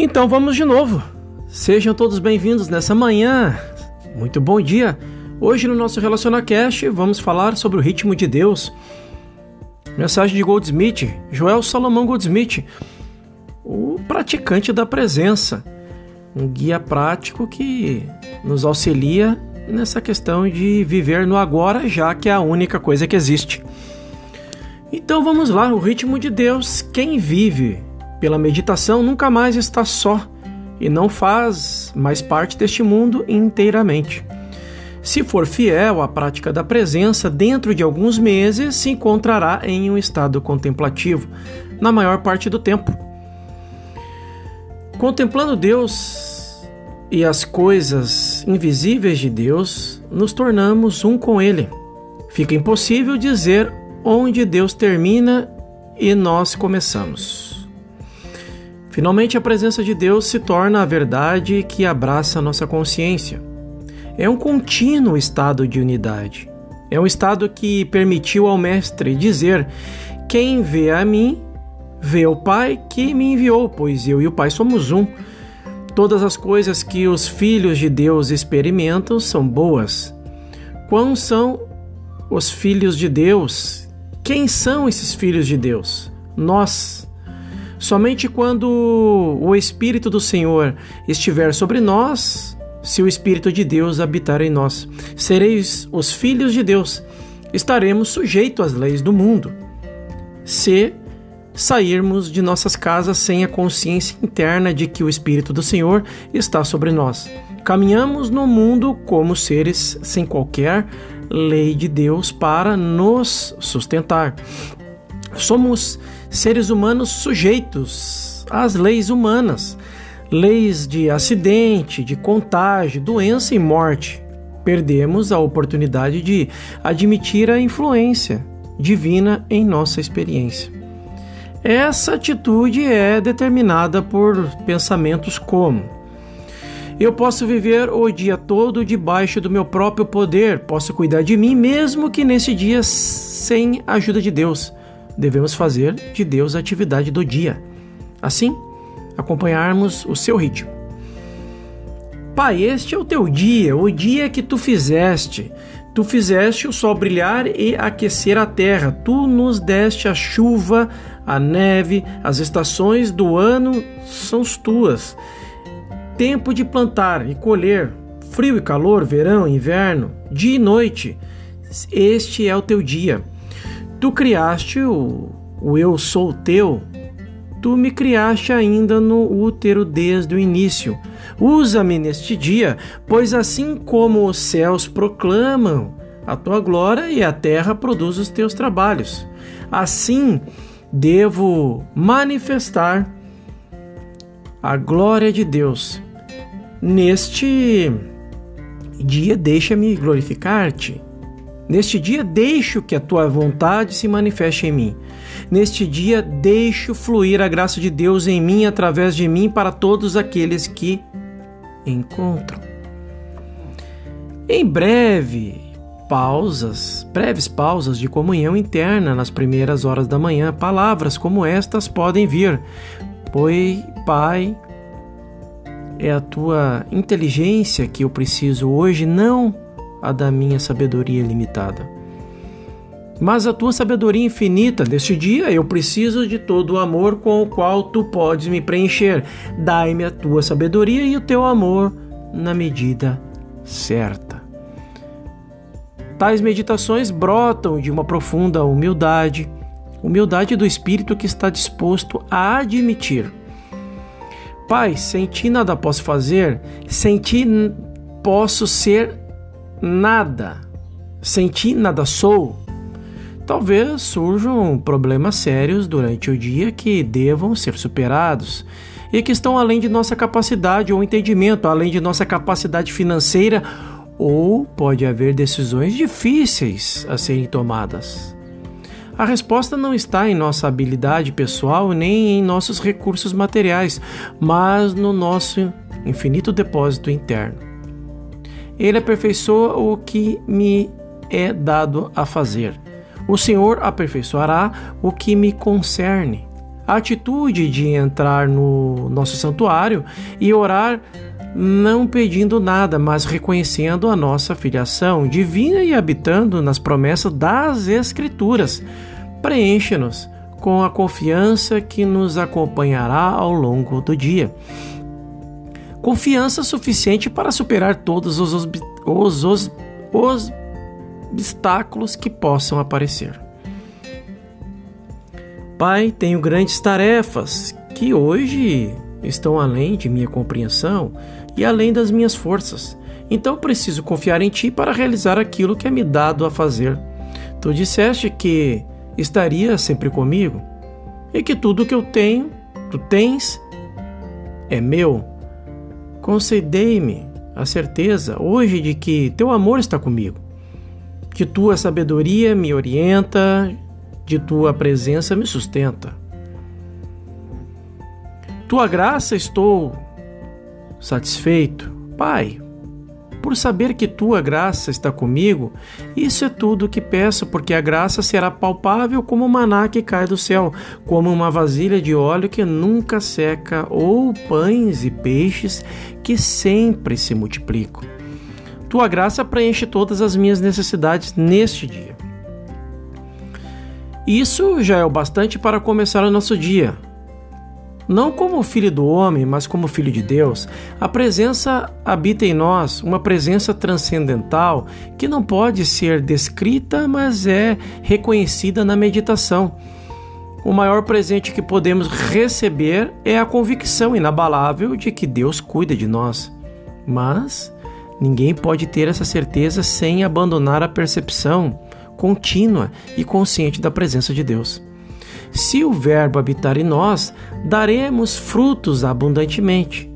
Então vamos de novo. Sejam todos bem-vindos nessa manhã. Muito bom dia. Hoje no nosso RelacionaCast vamos falar sobre o ritmo de Deus. Mensagem de Goldsmith, Joel Salomão Goldsmith, o praticante da presença, um guia prático que nos auxilia nessa questão de viver no agora, já que é a única coisa que existe. Então vamos lá, o ritmo de Deus, quem vive pela meditação nunca mais está só e não faz mais parte deste mundo inteiramente. Se for fiel à prática da presença, dentro de alguns meses se encontrará em um estado contemplativo, na maior parte do tempo. Contemplando Deus e as coisas invisíveis de Deus, nos tornamos um com Ele. Fica impossível dizer onde Deus termina e nós começamos. Finalmente, a presença de Deus se torna a verdade que abraça nossa consciência. É um contínuo estado de unidade. É um estado que permitiu ao Mestre dizer: Quem vê a mim, vê o Pai que me enviou, pois eu e o Pai somos um. Todas as coisas que os filhos de Deus experimentam são boas. Quão são os filhos de Deus? Quem são esses filhos de Deus? Nós, Somente quando o Espírito do Senhor estiver sobre nós, se o Espírito de Deus habitar em nós, sereis os filhos de Deus, estaremos sujeitos às leis do mundo. Se sairmos de nossas casas sem a consciência interna de que o Espírito do Senhor está sobre nós. Caminhamos no mundo como seres sem qualquer lei de Deus para nos sustentar. Somos seres humanos sujeitos às leis humanas, leis de acidente, de contágio, doença e morte. Perdemos a oportunidade de admitir a influência divina em nossa experiência. Essa atitude é determinada por pensamentos como: eu posso viver o dia todo debaixo do meu próprio poder, posso cuidar de mim mesmo que nesse dia sem a ajuda de Deus devemos fazer de Deus a atividade do dia. Assim, acompanharmos o seu ritmo. Pai, este é o teu dia, o dia que tu fizeste. Tu fizeste o sol brilhar e aquecer a terra. Tu nos deste a chuva, a neve, as estações do ano são as tuas. Tempo de plantar e colher, frio e calor, verão, inverno, dia e noite. Este é o teu dia. Tu criaste o, o eu sou teu, tu me criaste ainda no útero desde o início. Usa-me neste dia, pois assim como os céus proclamam a tua glória e a terra produz os teus trabalhos, assim devo manifestar a glória de Deus. Neste dia, deixa-me glorificar-te. Neste dia, deixo que a tua vontade se manifeste em mim. Neste dia, deixo fluir a graça de Deus em mim, através de mim, para todos aqueles que encontram. Em breve, pausas, breves pausas de comunhão interna nas primeiras horas da manhã, palavras como estas podem vir. Pois, Pai, é a tua inteligência que eu preciso hoje, não a da minha sabedoria limitada. Mas a tua sabedoria infinita, neste dia eu preciso de todo o amor com o qual tu podes me preencher. Dai-me a tua sabedoria e o teu amor na medida certa. Tais meditações brotam de uma profunda humildade, humildade do espírito que está disposto a admitir. Pai, sem ti nada posso fazer, sem ti posso ser nada, sem ti nada sou, talvez surjam problemas sérios durante o dia que devam ser superados e que estão além de nossa capacidade ou entendimento, além de nossa capacidade financeira, ou pode haver decisões difíceis a serem tomadas. A resposta não está em nossa habilidade pessoal nem em nossos recursos materiais, mas no nosso infinito depósito interno. Ele aperfeiçoa o que me é dado a fazer. O Senhor aperfeiçoará o que me concerne. a atitude de entrar no nosso santuário e orar não pedindo nada, mas reconhecendo a nossa filiação divina e habitando nas promessas das Escrituras. Preenche-nos com a confiança que nos acompanhará ao longo do dia. Confiança suficiente para superar todos os, os, os, os obstáculos que possam aparecer. Pai, tenho grandes tarefas que hoje estão além de minha compreensão e além das minhas forças. Então preciso confiar em Ti para realizar aquilo que é me dado a fazer. Tu disseste que estaria sempre comigo e que tudo que eu tenho, tu tens, é meu. Concedei-me a certeza hoje de que teu amor está comigo, que tua sabedoria me orienta, de tua presença me sustenta. Tua graça estou satisfeito. Pai, por saber que tua graça está comigo, isso é tudo o que peço, porque a graça será palpável como o maná que cai do céu, como uma vasilha de óleo que nunca seca, ou pães e peixes que sempre se multiplicam. Tua graça preenche todas as minhas necessidades neste dia. Isso já é o bastante para começar o nosso dia não como filho do homem, mas como filho de Deus, a presença habita em nós, uma presença transcendental que não pode ser descrita, mas é reconhecida na meditação. O maior presente que podemos receber é a convicção inabalável de que Deus cuida de nós. Mas ninguém pode ter essa certeza sem abandonar a percepção contínua e consciente da presença de Deus. Se o Verbo habitar em nós, daremos frutos abundantemente.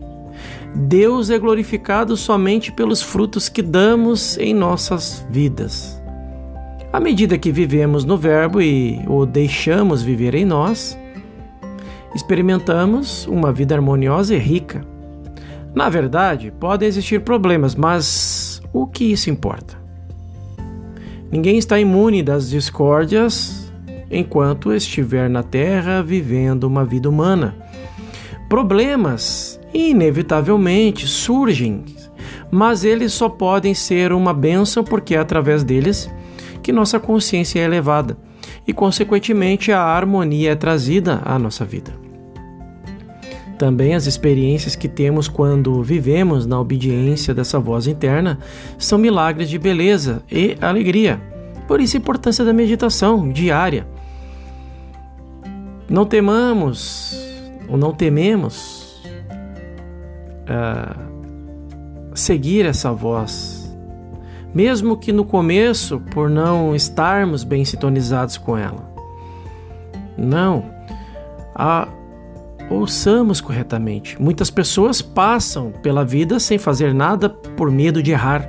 Deus é glorificado somente pelos frutos que damos em nossas vidas. À medida que vivemos no Verbo e o deixamos viver em nós, experimentamos uma vida harmoniosa e rica. Na verdade, podem existir problemas, mas o que isso importa? Ninguém está imune das discórdias enquanto estiver na Terra vivendo uma vida humana. Problemas, inevitavelmente, surgem, mas eles só podem ser uma bênção porque é através deles que nossa consciência é elevada e, consequentemente, a harmonia é trazida à nossa vida. Também as experiências que temos quando vivemos na obediência dessa voz interna são milagres de beleza e alegria. Por isso a importância da meditação diária não temamos, ou não tememos, uh, seguir essa voz, mesmo que no começo, por não estarmos bem sintonizados com ela. Não, a, ouçamos corretamente. Muitas pessoas passam pela vida sem fazer nada por medo de errar.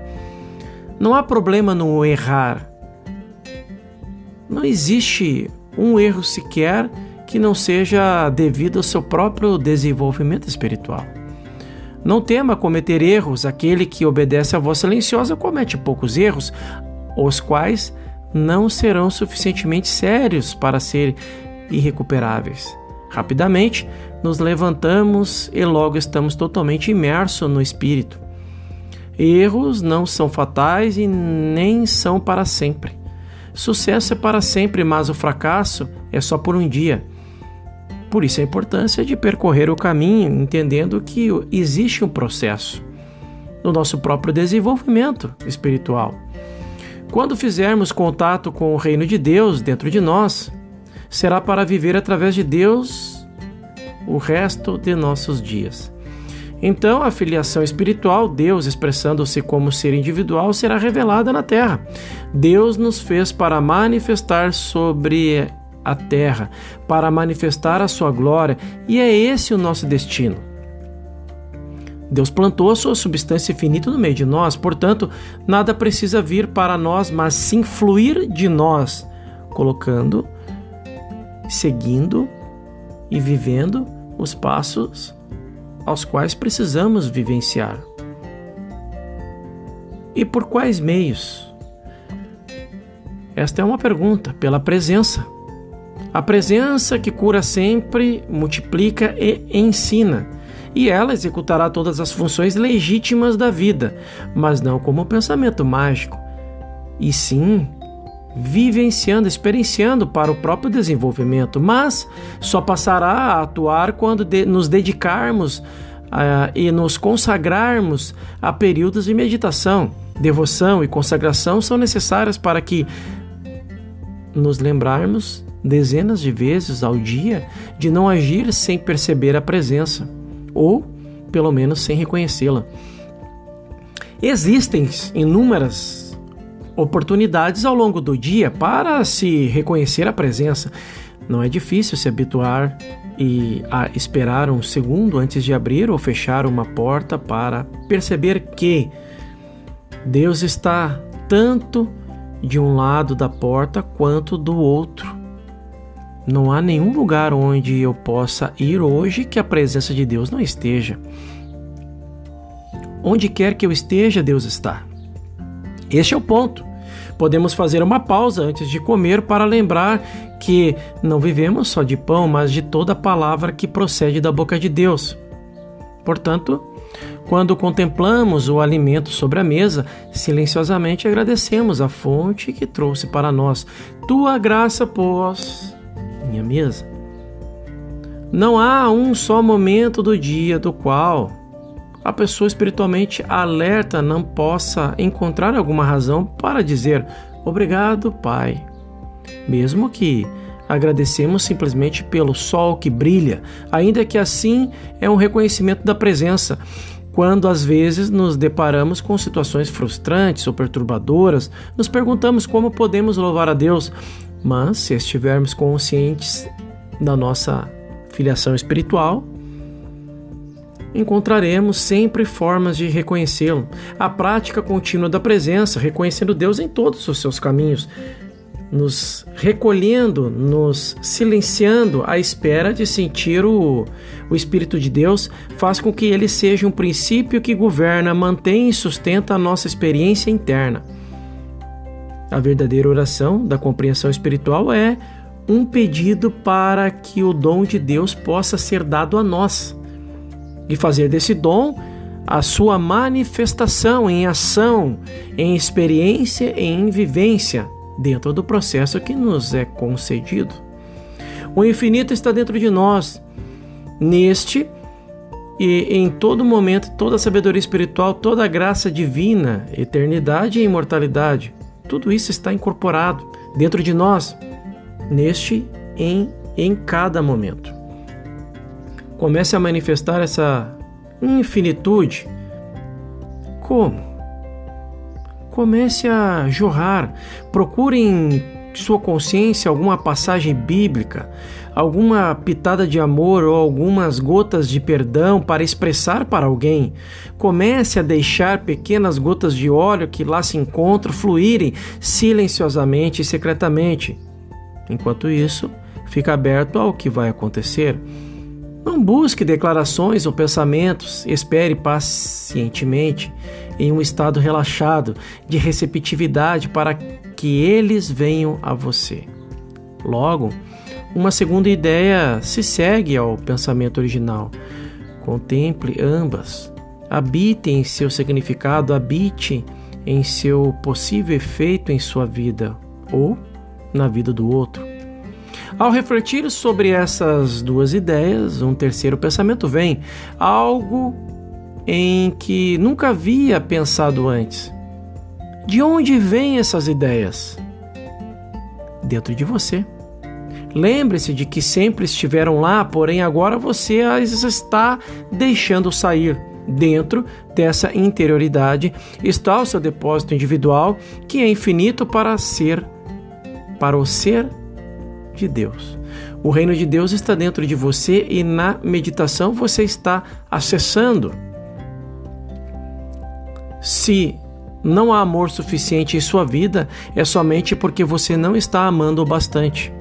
Não há problema no errar. Não existe um erro sequer que não seja devido ao seu próprio desenvolvimento espiritual. Não tema cometer erros, aquele que obedece à voz silenciosa comete poucos erros, os quais não serão suficientemente sérios para ser irrecuperáveis. Rapidamente nos levantamos e logo estamos totalmente imersos no espírito. Erros não são fatais e nem são para sempre. Sucesso é para sempre, mas o fracasso é só por um dia. Por isso a importância de percorrer o caminho entendendo que existe um processo no nosso próprio desenvolvimento espiritual. Quando fizermos contato com o reino de Deus dentro de nós, será para viver através de Deus o resto de nossos dias. Então, a filiação espiritual, Deus expressando-se como ser individual, será revelada na terra. Deus nos fez para manifestar sobre a terra para manifestar a sua glória, e é esse o nosso destino. Deus plantou a sua substância infinita no meio de nós, portanto, nada precisa vir para nós, mas sim fluir de nós, colocando, seguindo e vivendo os passos aos quais precisamos vivenciar. E por quais meios? Esta é uma pergunta, pela presença A presença que cura sempre, multiplica e ensina. E ela executará todas as funções legítimas da vida, mas não como pensamento mágico, e sim vivenciando, experienciando para o próprio desenvolvimento, mas só passará a atuar quando de, nos dedicarmos uh, e nos consagrarmos a períodos de meditação. Devoção e consagração são necessárias para que nos lembrarmos dezenas de vezes ao dia de não agir sem perceber a presença, ou pelo menos sem reconhecê-la. Existem inúmeras oportunidades ao longo do dia para se reconhecer a presença. Não é difícil se habituar e a esperar um segundo antes de abrir ou fechar uma porta para perceber que Deus está tanto de um lado da porta quanto do outro. Não há nenhum lugar onde eu possa ir hoje que a presença de Deus não esteja. Onde quer que eu esteja, Deus está. Este é o ponto. Podemos fazer uma pausa antes de comer para lembrar que não vivemos só de pão, mas de toda palavra que procede da boca de Deus. Portanto, quando contemplamos o alimento sobre a mesa, silenciosamente agradecemos a fonte que trouxe para nós. Tua graça pôs minha mesa. Não há um só momento do dia do qual a pessoa espiritualmente alerta não possa encontrar alguma razão para dizer obrigado, Pai. Mesmo que agradecemos simplesmente pelo sol que brilha, ainda que assim é um reconhecimento da presença. Quando às vezes nos deparamos com situações frustrantes ou perturbadoras, nos perguntamos como podemos louvar a Deus, mas se estivermos conscientes da nossa filiação espiritual, encontraremos sempre formas de reconhecê-lo. A prática contínua da presença, reconhecendo Deus em todos os seus caminhos, nos recolhendo, nos silenciando à espera de sentir o, o Espírito de Deus, faz com que ele seja um princípio que governa, mantém e sustenta a nossa experiência interna. A verdadeira oração da compreensão espiritual é um pedido para que o dom de Deus possa ser dado a nós e fazer desse dom a sua manifestação em ação, em experiência e em vivência dentro do processo que nos é concedido. O infinito está dentro de nós, neste e em todo momento, toda a sabedoria espiritual, toda a graça divina, eternidade e imortalidade, tudo isso está incorporado dentro de nós, neste em em cada momento comece a manifestar essa infinitude. Como? Comece a jorrar. Procure sua consciência alguma passagem bíblica, alguma pitada de amor ou algumas gotas de perdão para expressar para alguém. Comece a deixar pequenas gotas de óleo que lá se encontram fluírem silenciosamente e secretamente. Enquanto isso, fica aberto ao que vai acontecer. Não busque declarações ou pensamentos, espere pacientemente em um estado relaxado de receptividade para que eles venham a você. Logo, uma segunda ideia se segue ao pensamento original. Contemple ambas. Habite em seu significado, habite em seu possível efeito em sua vida ou na vida do outro. Ao refletir sobre essas duas ideias, um terceiro pensamento vem, algo em que nunca havia pensado antes. De onde vêm essas ideias? Dentro de você. Lembre-se de que sempre estiveram lá, porém agora você as está deixando sair. Dentro dessa interioridade está o seu depósito individual, que é infinito para ser, para o ser de Deus. O reino de Deus está dentro de você e na meditação você está acessando. Se não há amor suficiente em sua vida, é somente porque você não está amando o bastante.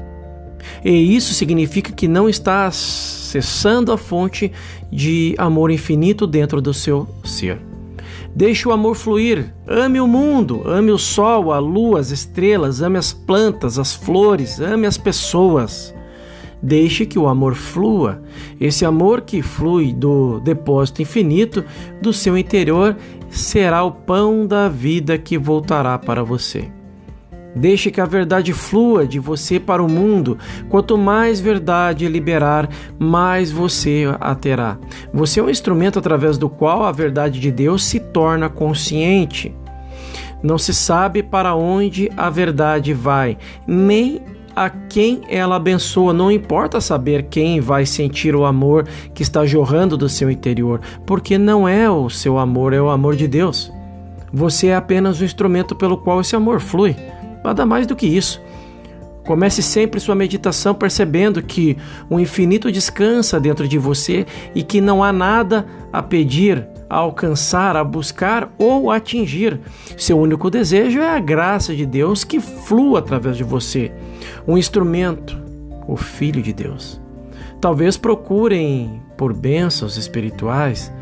E isso significa que não está acessando a fonte de amor infinito dentro do seu ser. Deixe o amor fluir. Ame o mundo, ame o sol, a lua, as estrelas, ame as plantas, as flores, ame as pessoas. Deixe que o amor flua. Esse amor que flui do depósito infinito do seu interior será o pão da vida que voltará para você. Deixe que a verdade flua de você para o mundo. Quanto mais verdade liberar, mais você a terá. Você é um instrumento através do qual a verdade de Deus se torna consciente. Não se sabe para onde a verdade vai, nem a quem ela abençoa. Não importa saber quem vai sentir o amor que está jorrando do seu interior, porque não é o seu amor, é o amor de Deus. Você é apenas o instrumento pelo qual esse amor flui. Nada mais do que isso. Comece sempre sua meditação percebendo que o infinito descansa dentro de você e que não há nada a pedir, a alcançar, a buscar ou atingir. Seu único desejo é a graça de Deus que flua através de você. Um instrumento, o Filho de Deus. Talvez procurem por bênçãos espirituais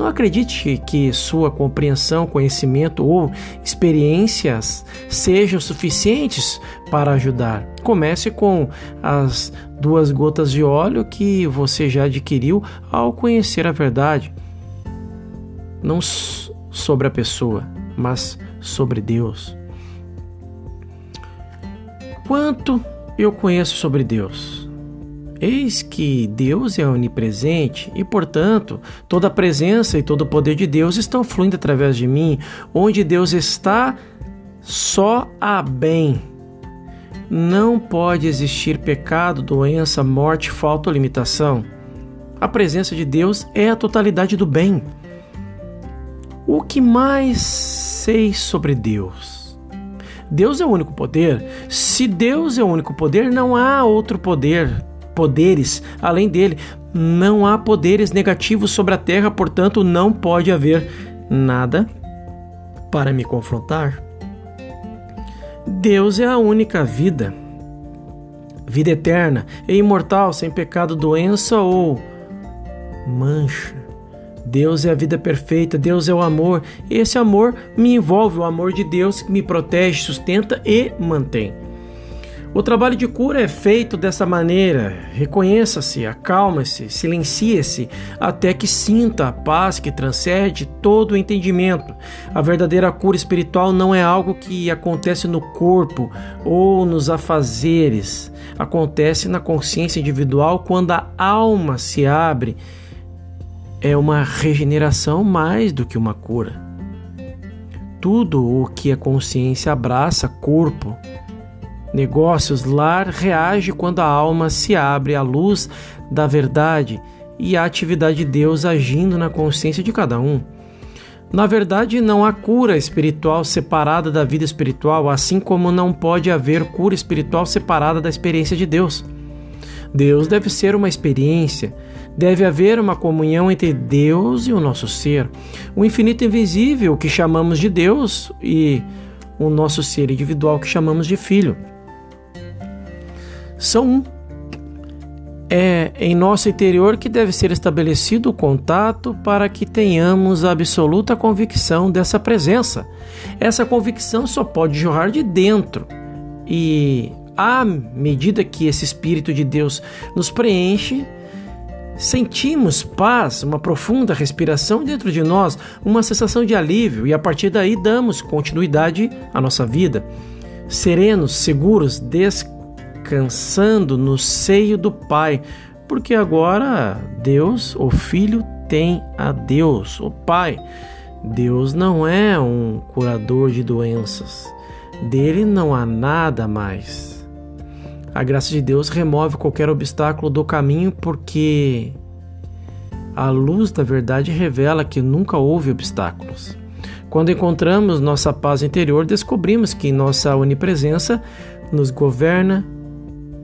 não acredite que sua compreensão, conhecimento ou experiências sejam suficientes para ajudar. Comece com as duas gotas de óleo que você já adquiriu ao conhecer a verdade. Não sobre a pessoa, mas sobre Deus. Quanto eu conheço sobre Deus? Eis que Deus é onipresente e, portanto, toda a presença e todo o poder de Deus estão fluindo através de mim. Onde Deus está, só há bem. Não pode existir pecado, doença, morte, falta ou limitação. A presença de Deus é a totalidade do bem. O que mais sei sobre Deus? Deus é o único poder. Se Deus é o único poder, não há outro poder poderes além dele. Não há poderes negativos sobre a terra, portanto, não pode haver nada para me confrontar. Deus é a única vida, vida eterna e imortal, sem pecado, doença ou mancha. Deus é a vida perfeita, Deus é o amor. Esse amor me envolve, o amor de Deus que me protege, sustenta e mantém. O trabalho de cura é feito dessa maneira. Reconheça-se, acalme-se, silencie-se, até que sinta a paz que transcende todo o entendimento. A verdadeira cura espiritual não é algo que acontece no corpo ou nos afazeres. Acontece na consciência individual quando a alma se abre. É uma regeneração mais do que uma cura. Tudo o que a consciência abraça, corpo, Negócios Lar reage quando a alma se abre à luz da verdade e à atividade de Deus agindo na consciência de cada um. Na verdade, não há cura espiritual separada da vida espiritual, assim como não pode haver cura espiritual separada da experiência de Deus. Deus deve ser uma experiência, deve haver uma comunhão entre Deus e o nosso ser, o infinito invisível que chamamos de Deus e o nosso ser individual que chamamos de filho são um. É em nosso interior que deve ser estabelecido o contato para que tenhamos a absoluta convicção dessa presença. Essa convicção só pode jorrar de dentro. E à medida que esse Espírito de Deus nos preenche, sentimos paz, uma profunda respiração dentro de nós, uma sensação de alívio, e a partir daí damos continuidade à nossa vida. Serenos, seguros, descansados descansando no seio do Pai, porque agora Deus, o Filho, tem a Deus, o Pai. Deus não é um curador de doenças, dele não há nada mais. A graça de Deus remove qualquer obstáculo do caminho, porque a luz da verdade revela que nunca houve obstáculos. Quando encontramos nossa paz interior, descobrimos que nossa onipresença nos governa,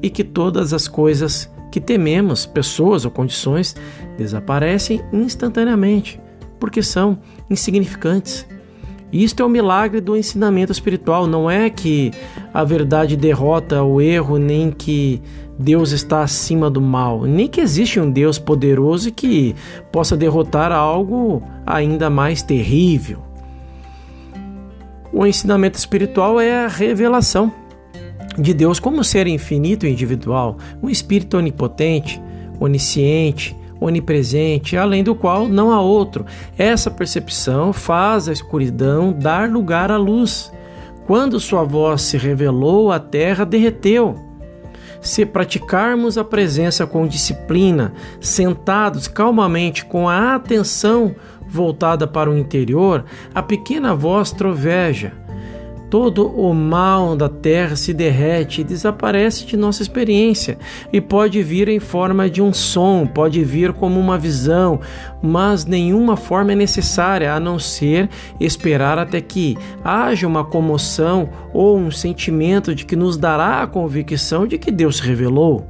e que todas as coisas que tememos, pessoas ou condições, desaparecem instantaneamente, porque são insignificantes. Isto é o milagre do ensinamento espiritual, não é que a verdade derrota o erro, nem que Deus está acima do mal, nem que existe um Deus poderoso que possa derrotar algo ainda mais terrível. O ensinamento espiritual é a revelação de Deus como ser infinito e individual, um espírito onipotente, onisciente, onipresente, além do qual não há outro. Essa percepção faz a escuridão dar lugar à luz. Quando sua voz se revelou, a terra derreteu. Se praticarmos a presença com disciplina, sentados calmamente com a atenção voltada para o interior, a pequena voz troveja Todo o mal da terra se derrete e desaparece de nossa experiência e pode vir em forma de um som, pode vir como uma visão, mas nenhuma forma é necessária a não ser esperar até que haja uma comoção ou um sentimento de que nos dará a convicção de que Deus se revelou.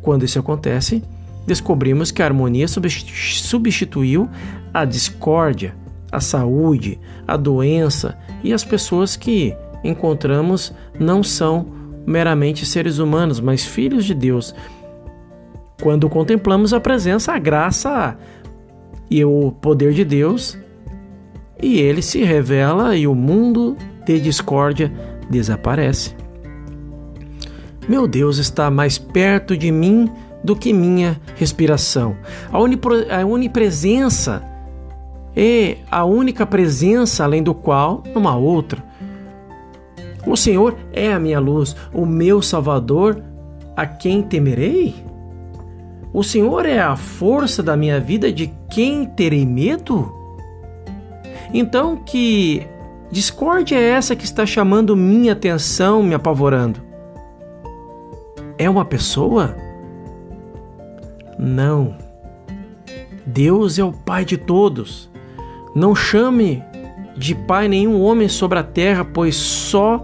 Quando isso acontece, descobrimos que a harmonia substituiu a discórdia a saúde, a doença e as pessoas que encontramos não são meramente seres humanos, mas filhos de Deus. Quando contemplamos a presença, a graça e o poder de Deus, e ele se revela e o mundo de discórdia desaparece. Meu Deus está mais perto de mim do que minha respiração. A, onipresença é a única presença além do qual não há outra. O Senhor é a minha luz, o meu Salvador, a quem temerei? O Senhor é a força da minha vida, de quem terei medo? Então, que discórdia é essa que está chamando minha atenção, me apavorando? É uma pessoa? Não. Deus é o Pai de todos. Não chame de pai nenhum homem sobre a terra, pois só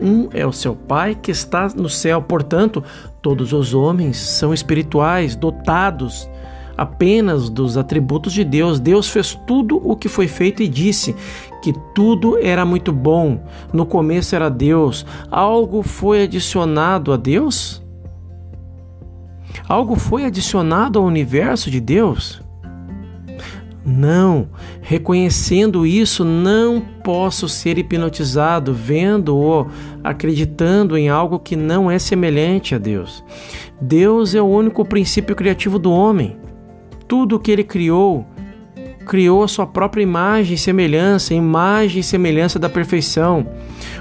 um é o seu pai que está no céu. Portanto, todos os homens são espirituais, dotados apenas dos atributos de Deus. Deus fez tudo o que foi feito e disse que tudo era muito bom. No começo era Deus. Algo foi adicionado a Deus? Algo foi adicionado ao universo de Deus? Não, reconhecendo isso, não posso ser hipnotizado vendo ou acreditando em algo que não é semelhante a Deus. Deus é o único princípio criativo do homem. Tudo o que ele criou, criou a sua própria imagem e semelhança, imagem e semelhança da perfeição.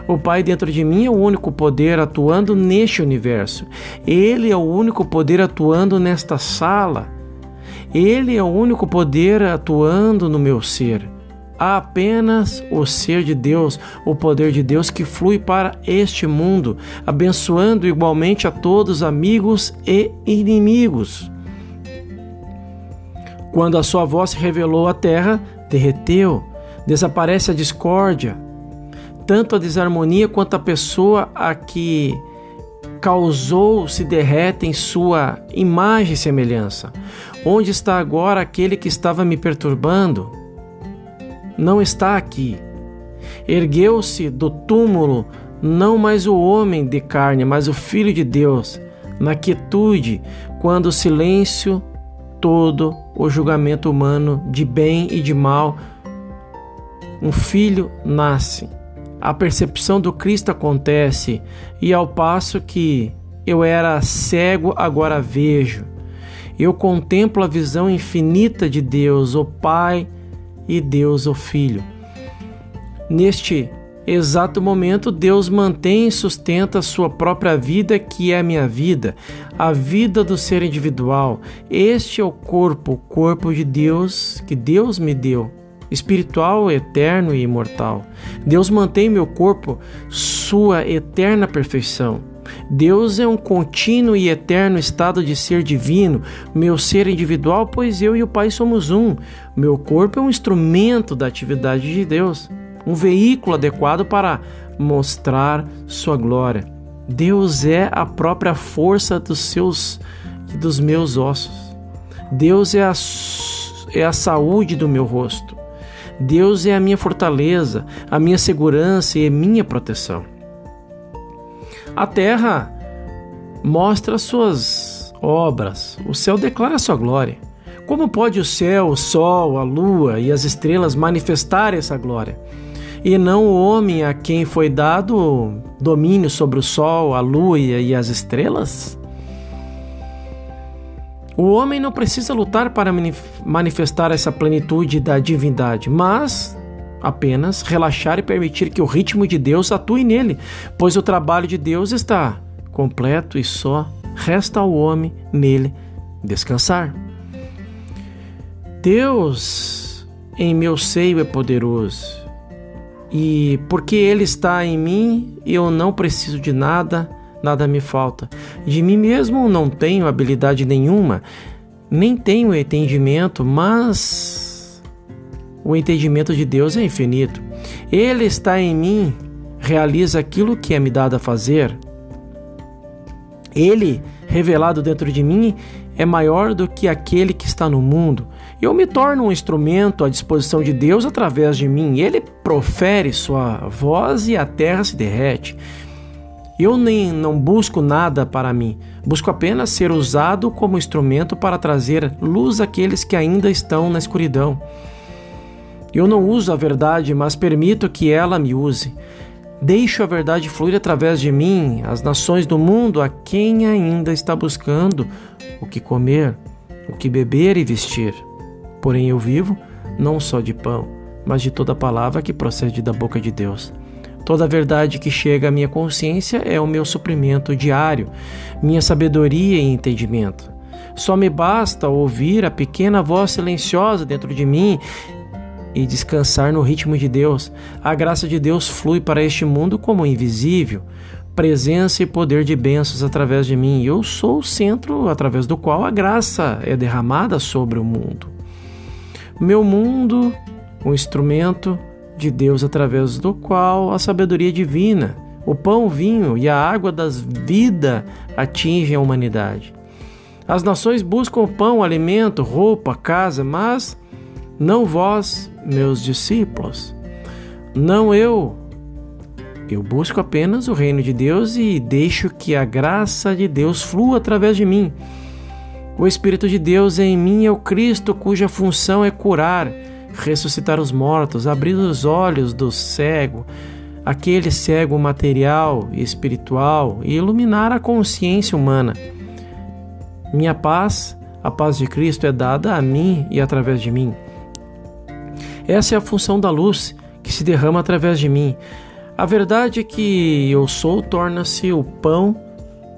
O Pai dentro de mim é o único poder atuando neste universo. Ele é o único poder atuando nesta sala ele é o único poder atuando no meu ser. Há apenas o ser de Deus, o poder de Deus que flui para este mundo, abençoando igualmente a todos, amigos e inimigos. Quando a sua voz revelou à terra, derreteu, desaparece a discórdia, tanto a desarmonia quanto a pessoa a que causou se derrete em sua imagem e semelhança. Onde está agora aquele que estava me perturbando? Não está aqui. Ergueu-se do túmulo não mais o homem de carne, mas o Filho de Deus, na quietude, quando o silêncio todo, o julgamento humano de bem e de mal, um filho nasce. A percepção do Cristo acontece, e ao passo que eu era cego, agora vejo eu contemplo a visão infinita de Deus, o Pai e Deus, o Filho. Neste exato momento, Deus mantém e sustenta a sua própria vida, que é a minha vida, a vida do ser individual. Este é o corpo, o corpo de Deus que Deus me deu, espiritual, eterno e imortal. Deus mantém meu corpo, sua eterna perfeição. Deus é um contínuo e eterno estado de ser divino, meu ser individual, pois eu e o Pai somos um. Meu corpo é um instrumento da atividade de Deus, um veículo adequado para mostrar sua glória. Deus é a própria força dos seus e dos meus ossos. Deus é a, é a saúde do meu rosto. Deus é a minha fortaleza, a minha segurança e a minha proteção. A terra mostra suas obras, o céu declara sua glória. Como pode o céu, o sol, a lua e as estrelas manifestar essa glória? e não o homem a quem foi dado domínio sobre o sol, a lua e as estrelas? O homem não precisa lutar para manifestar essa plenitude da divindade, mas apenas relaxar e permitir que o ritmo de Deus atue nele, pois o trabalho de Deus está completo e só resta ao homem nele descansar. Deus em meu seio é poderoso, e porque Ele está em mim, eu não preciso de nada, nada me falta. De mim mesmo não tenho habilidade nenhuma, nem tenho entendimento, mas o entendimento de Deus é infinito. Ele está em mim, realiza aquilo que é me dado a fazer. Ele, revelado dentro de mim, é maior do que aquele que está no mundo. Eu me torno um instrumento à disposição de Deus através de mim. Ele profere sua voz e a terra se derrete. Eu nem não busco nada para mim, busco apenas ser usado como instrumento para trazer luz àqueles que ainda estão na escuridão. Eu não uso a verdade, mas permito que ela me use. Deixo a verdade fluir através de mim, as nações do mundo, a quem ainda está buscando o que comer, o que beber e vestir. Porém, eu vivo não só de pão, mas de toda palavra que procede da boca de Deus. Toda a verdade que chega à minha consciência é o meu suprimento diário, minha sabedoria e entendimento. Só me basta ouvir a pequena voz silenciosa dentro de mim e descansar no ritmo de Deus. A graça de Deus flui para este mundo como invisível, presença e poder de bênçãos através de mim. Eu sou o centro através do qual a graça é derramada sobre o mundo. Meu mundo, o instrumento de Deus através do qual a sabedoria divina, o pão, o vinho e a água das vida atingem a humanidade. As nações buscam pão, alimento, roupa, casa, mas não vós, meus discípulos, não eu. Eu busco apenas o reino de Deus e deixo que a graça de Deus flua através de mim. O Espírito de Deus em mim é o Cristo cuja função é curar, ressuscitar os mortos, abrir os olhos do cego, aquele cego material e espiritual, e iluminar a consciência humana. Minha paz, a paz de Cristo, é dada a mim e através de mim. Essa é a função da luz que se derrama através de mim. A verdade é que eu sou torna-se o pão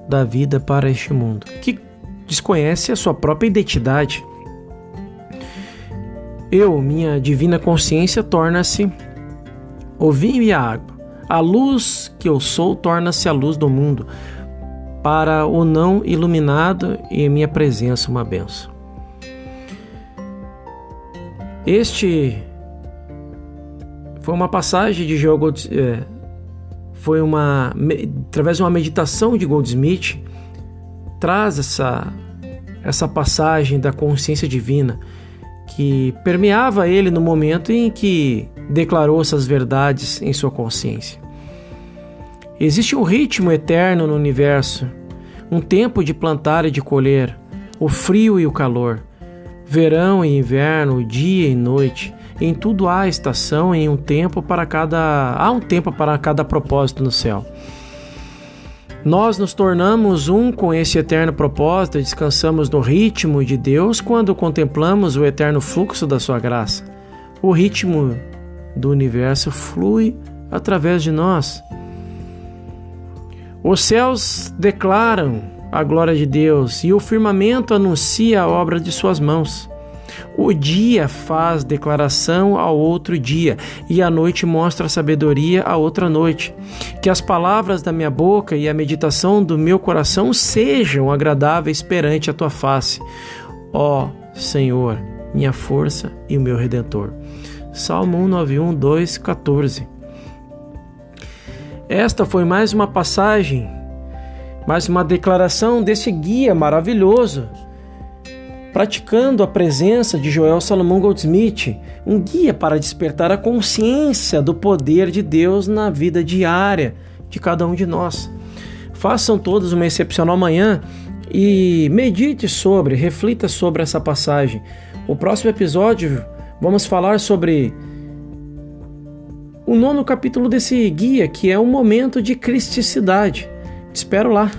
da vida para este mundo, que desconhece a sua própria identidade. Eu, minha divina consciência, torna-se o vinho e a água. A luz que eu sou torna-se a luz do mundo. Para o não iluminado e minha presença uma benção. Este foi uma passagem de Joel Goldsmith, é, foi uma através de uma meditação de Goldsmith traz essa essa passagem da consciência divina que permeava ele no momento em que declarou essas verdades em sua consciência. Existe um ritmo eterno no universo, um tempo de plantar e de colher, o frio e o calor, verão e inverno, dia e noite. Em tudo há estação e um tempo para cada há um tempo para cada propósito no céu. Nós nos tornamos um com esse eterno propósito e descansamos no ritmo de Deus quando contemplamos o eterno fluxo da Sua graça. O ritmo do universo flui através de nós. Os céus declaram a glória de Deus e o firmamento anuncia a obra de Suas mãos. O dia faz declaração ao outro dia, e a noite mostra sabedoria à outra noite. Que as palavras da minha boca e a meditação do meu coração sejam agradáveis perante a tua face. Ó Senhor, minha força e o meu redentor. Salmo 191, 2, 14. Esta foi mais uma passagem, mais uma declaração desse guia maravilhoso praticando a presença de Joel Salomão Goldsmith, um guia para despertar a consciência do poder de Deus na vida diária de cada um de nós. Façam todos uma excepcional manhã e medite sobre, reflita sobre essa passagem. O próximo episódio vamos falar sobre o nono capítulo desse guia, que é o momento de cristicidade. Te espero lá.